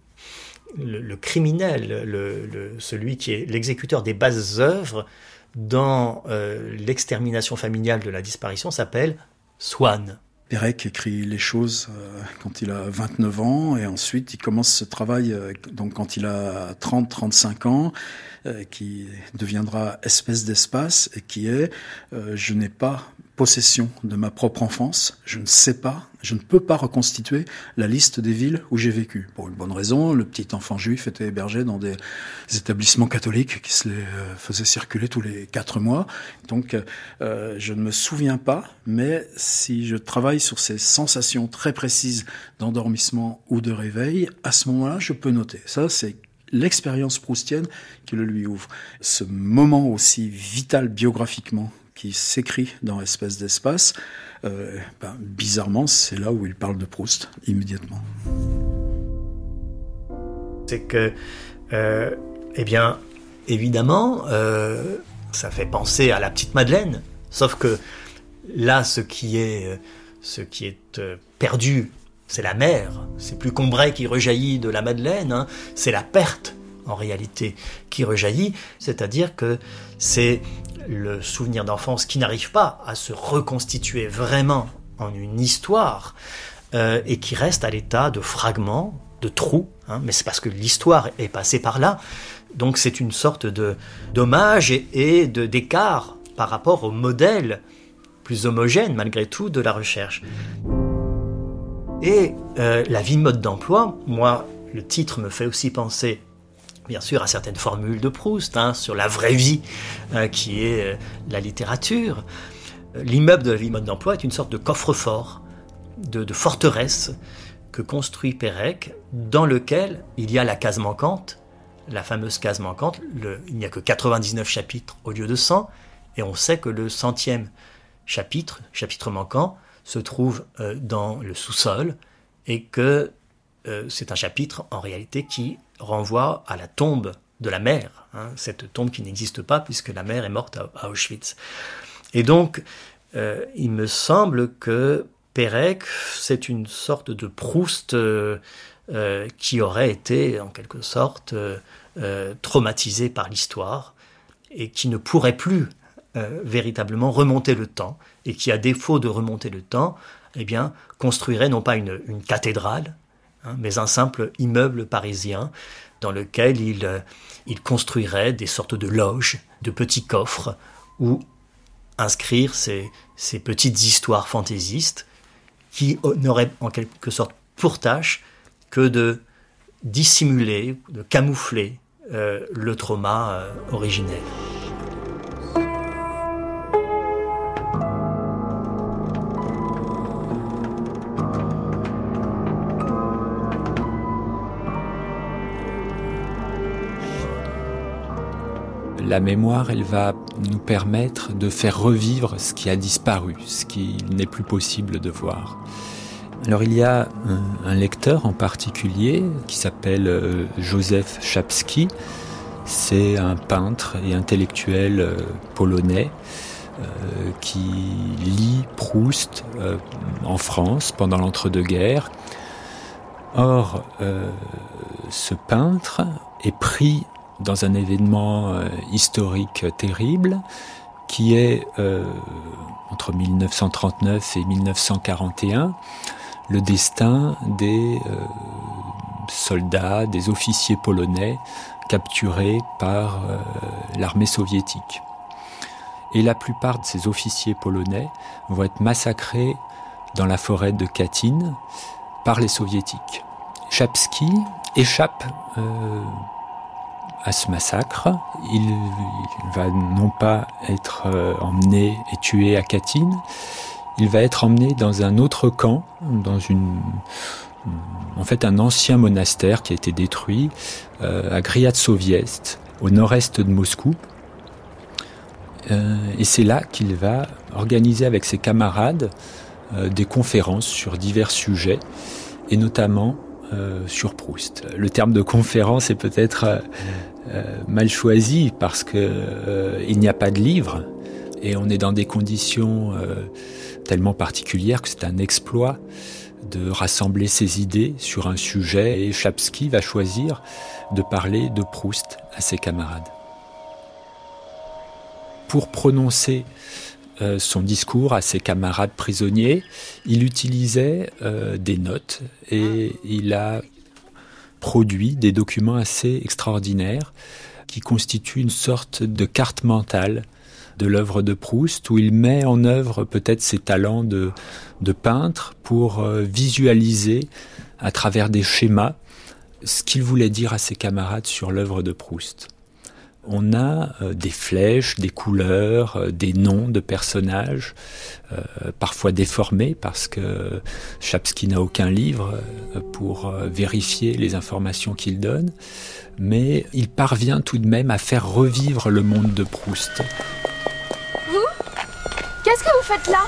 le, criminel, le, celui qui est l'exécuteur des bases œuvres dans euh, l'extermination familiale de la disparition s'appelle Swann. Perec écrit les choses euh, quand il a 29 ans et ensuite il commence ce travail euh, donc quand il a 30-35 ans qui deviendra espèce d'espace et qui est je n'ai pas possession de ma propre enfance. Je ne sais pas, je ne peux pas reconstituer la liste des villes où j'ai vécu. Pour une bonne raison, le petit enfant juif était hébergé dans des établissements catholiques qui se les euh, faisaient circuler tous les quatre mois. Donc, euh, je ne me souviens pas, mais si je travaille sur ces sensations très précises d'endormissement ou de réveil, à ce moment-là, je peux noter. Ça, c'est l'expérience proustienne qui le lui ouvre. Ce moment aussi vital biographiquement qui s'écrit dans Espèce d'espace, euh, ben, bizarrement, c'est là où il parle de Proust immédiatement. C'est que, euh, eh bien, évidemment, euh, ça fait penser à la petite Madeleine, sauf que là, ce qui est, ce qui est perdu, c'est la mer, c'est plus Combray qui rejaillit de la Madeleine, hein. c'est la perte en réalité qui rejaillit, c'est-à-dire que c'est le souvenir d'enfance qui n'arrive pas à se reconstituer vraiment en une histoire euh, et qui reste à l'état de fragments, de trous, hein, mais c'est parce que l'histoire est passée par là. Donc c'est une sorte de d'hommage et, de d'écart par rapport au modèle plus homogène malgré tout de la recherche. Et euh, la vie mode d'emploi, moi, le titre me fait aussi penser bien sûr à certaines formules de Proust hein, sur la vraie vie euh, qui est euh, la littérature. L'immeuble de la vie mode d'emploi est une sorte de coffre-fort, de, forteresse que construit Pérec, dans lequel il y a la case manquante, la fameuse case manquante. il n'y a que 99 chapitres au lieu de 100, et on sait que le centième chapitre, chapitre manquant, se trouve euh, dans le sous-sol, et que c'est un chapitre en réalité qui renvoie à la tombe de la mère, hein, cette tombe qui n'existe pas puisque la mère est morte à, Auschwitz. Et donc, euh, il me semble que Pérec, c'est une sorte de Proust euh, euh, qui aurait été en quelque sorte traumatisé par l'histoire et qui ne pourrait plus véritablement remonter le temps et qui, à défaut de remonter le temps, eh bien, construirait non pas une cathédrale, Hein, mais un simple immeuble parisien dans lequel il, euh, il construirait des sortes de loges, de petits coffres, où inscrire ces, ces petites histoires fantaisistes qui n'auraient en quelque sorte pour tâche que de dissimuler, de camoufler euh, le trauma euh, originel. La mémoire, elle va nous permettre de faire revivre ce qui a disparu, ce qui n'est plus possible de voir. Alors il y a un, lecteur en particulier qui s'appelle euh, Joseph Chapski. C'est un peintre et intellectuel euh, polonais euh, qui lit Proust en France pendant l'entre-deux-guerres. Or, ce peintre est pris dans un événement euh, historique terrible qui est euh, entre 1939 et 1941 le destin des euh, soldats, des officiers polonais capturés par l'armée soviétique. Et la plupart de ces officiers polonais vont être massacrés dans la forêt de Katyn par les soviétiques. Chapsky échappe à ce massacre. Il, va non pas être euh, emmené et tué à Katyn, il va être emmené dans un autre camp, dans une, en fait un ancien monastère qui a été détruit euh, à Griatsoviest, au nord-est de Moscou. Euh, et c'est là qu'il va organiser avec ses camarades des conférences sur divers sujets, et notamment sur Proust. Le terme de conférence est peut-être mal choisi parce que euh, il n'y a pas de livre et on est dans des conditions euh, tellement particulières que c'est un exploit de rassembler ses idées sur un sujet et Chapsky va choisir de parler de Proust à ses camarades. Pour prononcer son discours à ses camarades prisonniers, il utilisait des notes et il a produit des documents assez extraordinaires qui constituent une sorte de carte mentale de l'œuvre de Proust, où il met en œuvre peut-être ses talents de, peintre pour euh, visualiser à travers des schémas ce qu'il voulait dire à ses camarades sur l'œuvre de Proust. On a euh, des flèches, des couleurs, euh, des noms de personnages, parfois déformés parce que Chapsky n'a aucun livre pour vérifier les informations qu'il donne, mais il parvient tout de même à faire revivre le monde de Proust. Qu'est-ce que vous faites là?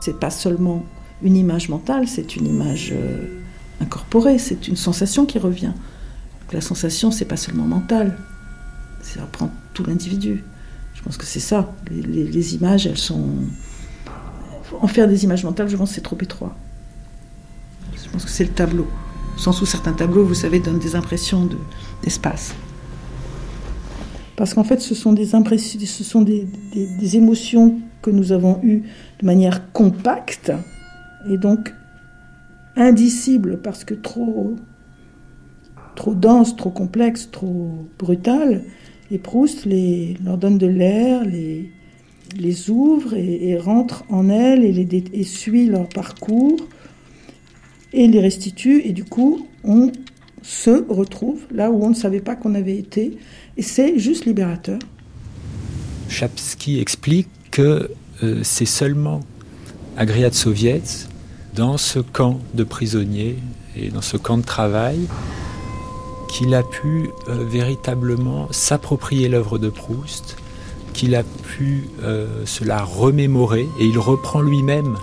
C'est pas seulement une image mentale, c'est une image euh, incorporée, c'est une sensation qui revient. la sensation, c'est pas seulement mental, ça reprend tout l'individu. Je pense que c'est ça. Les, images, elles sont. En faire des images mentales, je pense que c'est trop étroit. Je pense que c'est le tableau. Au sens où certains tableaux, vous savez, donnent des impressions d'espace. Parce qu'en fait, ce sont des impressions, ce sont des, des, émotions que nous avons eues de manière compacte et donc indicible parce que trop, trop dense, trop complexe, trop brutale et Proust les, leur donne de l'air, les, les ouvre et, rentre en elles et, les, et suit leur parcours et les restitue. Et du coup, on se retrouve là où on ne savait pas qu'on avait été. Et c'est juste libérateur. Chapsky explique que euh, c'est seulement à Soviet, dans ce camp de prisonniers et dans ce camp de travail, qu'il a pu euh, véritablement s'approprier l'œuvre de Proust, qu'il a pu euh, se la remémorer, et il reprend lui-même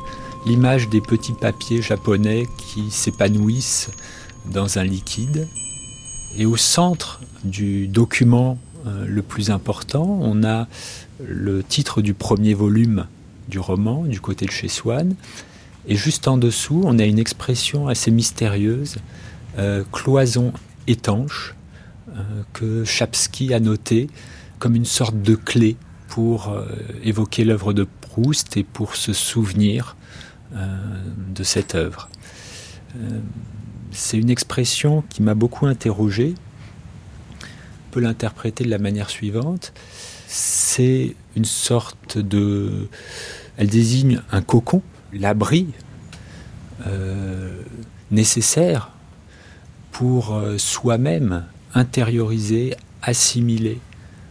l'image des petits papiers japonais qui s'épanouissent dans un liquide. Et au centre du document le plus important, on a le titre du premier volume du roman, du côté de chez Swann, et juste en dessous, on a une expression assez mystérieuse, cloison étanche euh, que Chapsky a noté comme une sorte de clé pour euh, évoquer l'œuvre de Proust et pour se souvenir euh, de cette œuvre. C'est une expression qui m'a beaucoup interrogé. On peut l'interpréter de la manière suivante. C'est une sorte de... Elle désigne un cocon, l'abri nécessaire pour euh, soi-même intérioriser, assimiler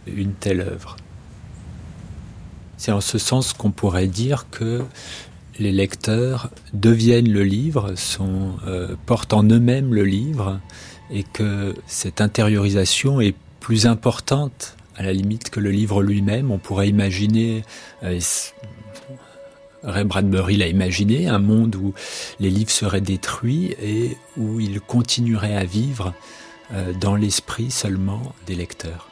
une telle œuvre. C'est en ce sens qu'on pourrait dire que les lecteurs deviennent le livre, euh, portent en eux-mêmes le livre, et que cette intériorisation est plus importante à la limite que le livre lui-même. On pourrait imaginer, euh, Ray Bradbury l'a imaginé, un monde où les livres seraient détruits et où ils continueraient à vivre euh, dans l'esprit seulement des lecteurs.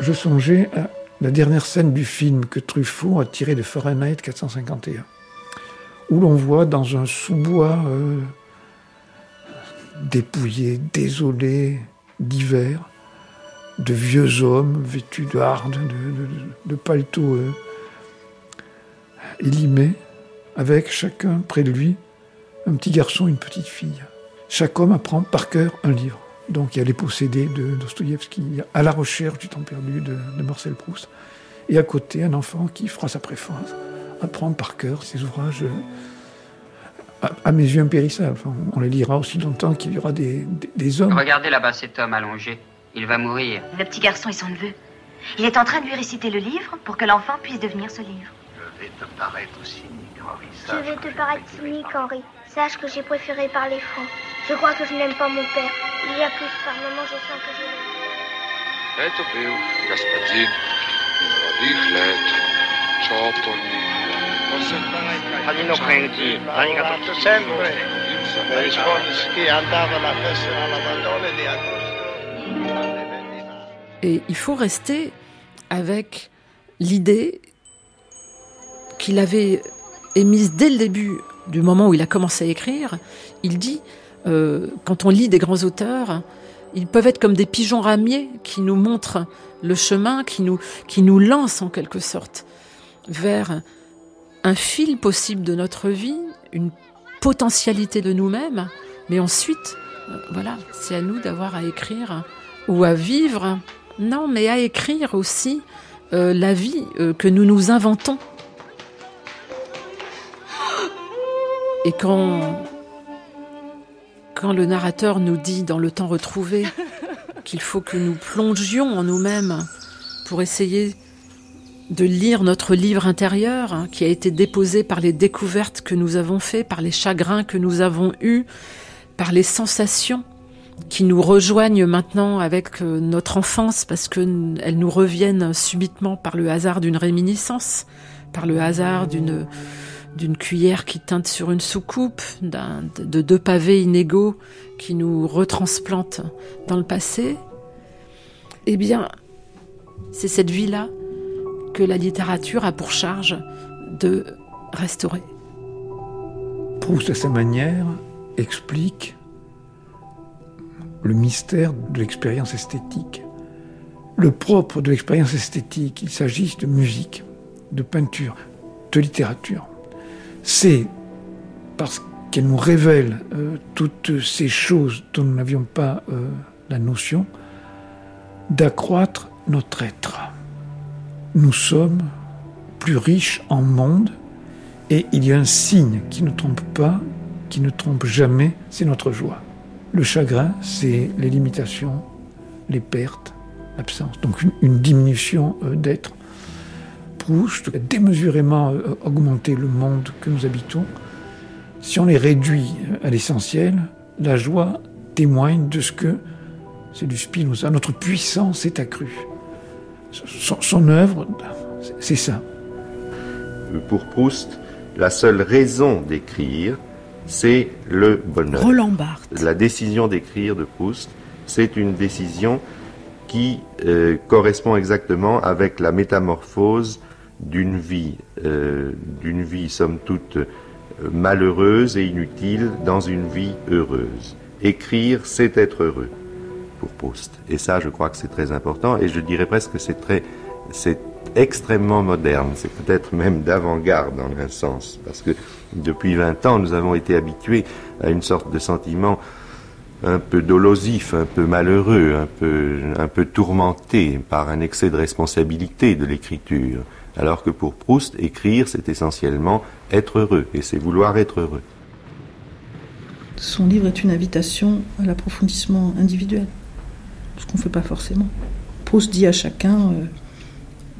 Je songeais à la dernière scène du film que Truffaut a tiré de Fahrenheit 451, où l'on voit dans un sous-bois euh, dépouillé, désolé, d'hiver, de vieux hommes vêtus de hardes, de, de, paletots euh, élimés, avec chacun près de lui un petit garçon, une petite fille. Chaque homme apprend par cœur un livre. Donc il y a Les Possédés de Dostoïevski, à la recherche du temps perdu de, Marcel Proust, et à côté un enfant qui, phrase après phrase, apprendre par cœur ces ouvrages euh, à, mes yeux impérissables. On les lira aussi longtemps qu'il y aura des, hommes. Regardez là-bas cet homme allongé. Il va mourir. Le petit garçon est son neveu. Il est en train de lui réciter le livre pour que l'enfant puisse devenir ce livre. Je vais te paraître cynique, Henri. Sache je vais te paraître cynique, Henri. Sache que j'ai préféré parler franc. Je crois que je n'aime pas mon père. Il y a plus par moments, je sens que je l'aime. Eh, Let Gaspardine, Hanino Crenti, tutto sempre, risponde che andava alla festa alla Madonna di Agosto. Et il faut rester avec l'idée qu'il avait émise dès le début du moment où il a commencé à écrire. Il dit euh, quand on lit des grands auteurs, ils peuvent être comme des pigeons ramiers qui nous montrent le chemin, qui nous, qui nous lancent en quelque sorte vers un fil possible de notre vie, une potentialité de nous-mêmes, mais ensuite, euh, voilà, c'est à nous d'avoir à écrire ou à vivre, non, mais à écrire aussi euh, la vie euh, que nous nous inventons. Et quand, quand le narrateur nous dit dans le temps retrouvé qu'il faut que nous plongions en nous-mêmes pour essayer de lire notre livre intérieur hein, qui a été déposé par les découvertes que nous avons faites, par les chagrins que nous avons eus, par les sensations qui nous rejoignent maintenant avec euh, notre enfance parce qu'elles nous reviennent subitement par le hasard d'une réminiscence, par le hasard d'une d'une cuillère qui teinte sur une soucoupe, de deux pavés inégaux qui nous retransplantent dans le passé, eh bien, c'est cette vie-là que la littérature a pour charge de restaurer. Proust, à sa manière, explique le mystère de l'expérience esthétique. Le propre de l'expérience esthétique, qu'il s'agisse de musique, de peinture, de littérature, c'est parce qu'elle nous révèle euh, toutes ces choses dont nous n'avions pas euh, la notion, d'accroître notre être. Nous sommes plus riches en monde et il y a un signe qui ne trompe pas, qui ne trompe jamais, c'est notre joie. Le chagrin, c'est les limitations, les pertes, l'absence. Donc une, diminution euh, d'être. Proust a démesurément euh, augmenté le monde que nous habitons. Si on les réduit à l'essentiel, la joie témoigne de ce que, c'est du Spinoza, notre puissance est accrue. Son, son œuvre, c'est ça. Pour Proust, la seule raison d'écrire, c'est le bonheur. Roland Barthes. La décision d'écrire de Proust, c'est une décision qui euh, correspond exactement avec la métamorphose d'une vie, euh, d'une vie somme toute euh, malheureuse et inutile dans une vie heureuse. Écrire, c'est être heureux Proust. Et ça, je crois que c'est très important. Et je dirais presque que c'est très, c'est extrêmement moderne. C'est peut-être même d'avant-garde dans un sens, parce que depuis 20 ans, nous avons été habitués à une sorte de sentiment un peu dolosif, un peu malheureux, un peu, un peu tourmenté par un excès de responsabilité de l'écriture. Alors que pour Proust, écrire, c'est essentiellement être heureux, et c'est vouloir être heureux. Son livre est une invitation à l'approfondissement individuel, ce qu'on ne fait pas forcément. Proust dit à chacun, euh,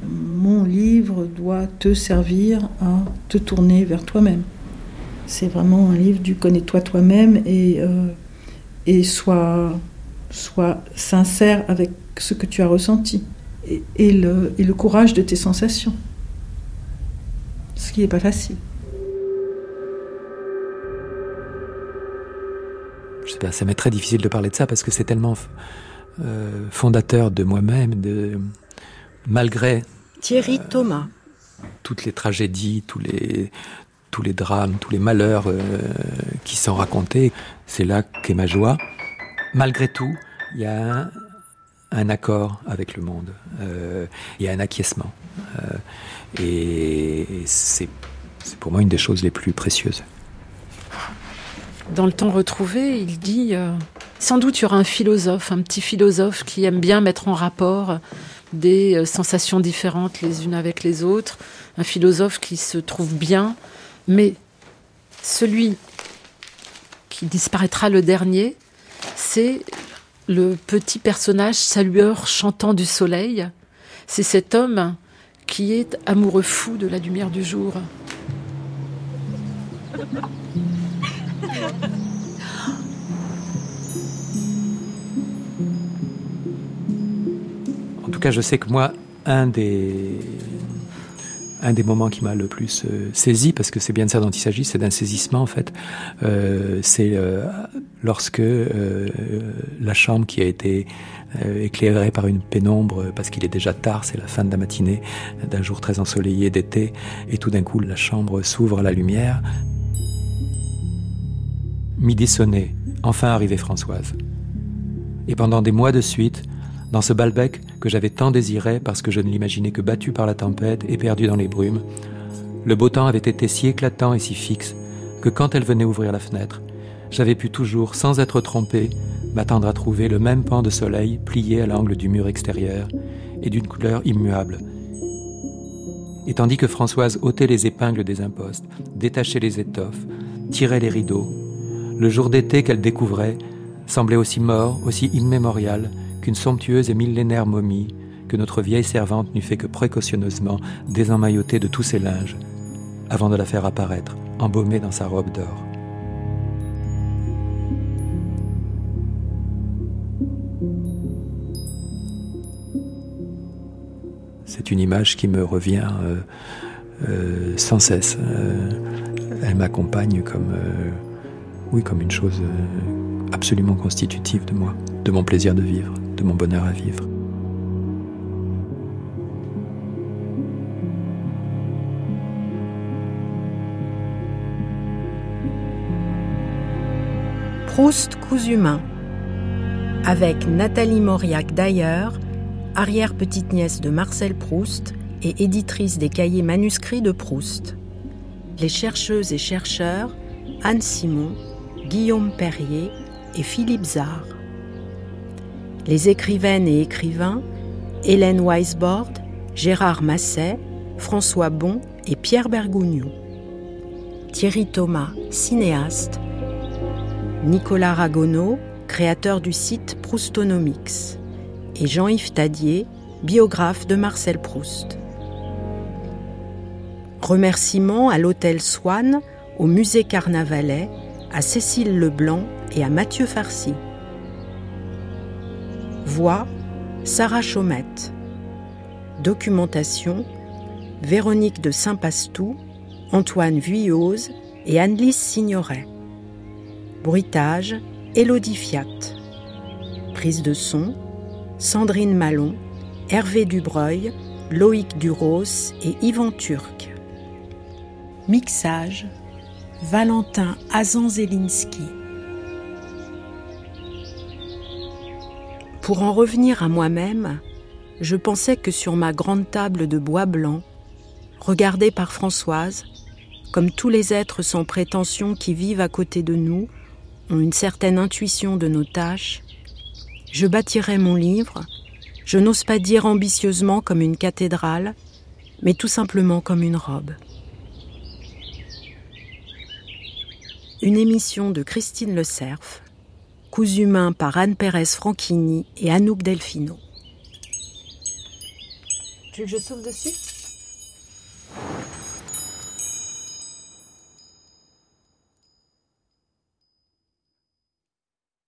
mon livre doit te servir à te tourner vers toi-même. C'est vraiment un livre du connais-toi toi-même et, euh, et sois, sincère avec ce que tu as ressenti et, le, et le courage de tes sensations. Ce qui n'est pas facile. Je sais pas, ça m'est très difficile de parler de ça parce que c'est tellement euh, fondateur de moi-même, de malgré Thierry euh, Thomas. Toutes les tragédies, tous les, tous les drames, tous les malheurs euh, qui sont racontés, c'est là qu'est ma joie. Malgré tout, il y a un, accord avec le monde, il y a un acquiescement. et c'est pour moi une des choses les plus précieuses. Dans le temps retrouvé, il dit sans doute il y aura un philosophe, un petit philosophe qui aime bien mettre en rapport des euh, sensations différentes les unes avec les autres, un philosophe qui se trouve bien, mais celui qui disparaîtra le dernier, c'est le petit personnage salueur chantant du soleil. C'est cet homme qui est amoureux fou de la lumière du jour. Cas, je sais que moi, un des, moments qui m'a le plus euh, saisi, parce que c'est bien de ça dont il s'agit, c'est d'un saisissement en fait. Euh, c'est euh, lorsque la chambre qui a été éclairée par une pénombre, parce qu'il est déjà tard, c'est la fin de la matinée d'un jour très ensoleillé d'été, et tout d'un coup la chambre s'ouvre à la lumière. Midi sonné, enfin arrivait Françoise. Et pendant des mois de suite, dans ce Balbec que j'avais tant désiré parce que je ne l'imaginais que battu par la tempête et perdu dans les brumes, le beau temps avait été si éclatant et si fixe que quand elle venait ouvrir la fenêtre, j'avais pu toujours, sans être trompé, m'attendre à trouver le même pan de soleil plié à l'angle du mur extérieur et d'une couleur immuable. Et tandis que Françoise ôtait les épingles des impostes, détachait les étoffes, tirait les rideaux, le jour d'été qu'elle découvrait semblait aussi mort, aussi immémorial qu'une somptueuse et millénaire momie que notre vieille servante n'eût fait que précautionneusement désemmailloter de tous ses linges avant de la faire apparaître, embaumée dans sa robe d'or. C'est une image qui me revient euh, euh, sans cesse. Euh, elle m'accompagne comme, oui, comme une chose absolument constitutive de moi, de mon plaisir de vivre, mon bonheur à vivre. Proust avec Nathalie Mauriac d'ailleurs, arrière-petite-nièce de Marcel Proust et éditrice des cahiers manuscrits de Proust. Les chercheuses et chercheurs Anne Simon, Guillaume Perrier et Philippe Zard. Les écrivaines et écrivains Hélène Weisbord, Gérard Masset, François Bon et Pierre Bergougnou. Thierry Thomas, cinéaste. Nicolas Ragonneau, créateur du site Proustonomics. Et Jean-Yves Tadier, biographe de Marcel Proust. Remerciements à l'hôtel Swann, au musée Carnavalet, à Cécile Leblanc et à Mathieu Farcy. Voix Sarah Chaumette. Documentation Véronique de Saint-Pastou, Antoine Vuillose et Annelise Signoret. Bruitage Élodie Fiat. Prise de son Sandrine Malon, Hervé Dubreuil, Loïc Duros et Yvan Turc. Mixage Valentin Azanzelinski. Pour en revenir à moi-même, je pensais que sur ma grande table de bois blanc, regardée par Françoise, comme tous les êtres sans prétention qui vivent à côté de nous, ont une certaine intuition de nos tâches, je bâtirais mon livre, je n'ose pas dire ambitieusement comme une cathédrale, mais tout simplement comme une robe. Une émission de Christine Le Cerf, cousu main par Anne Pérez Franchini et Anouk Delfino. Tu veux que je souffle dessus?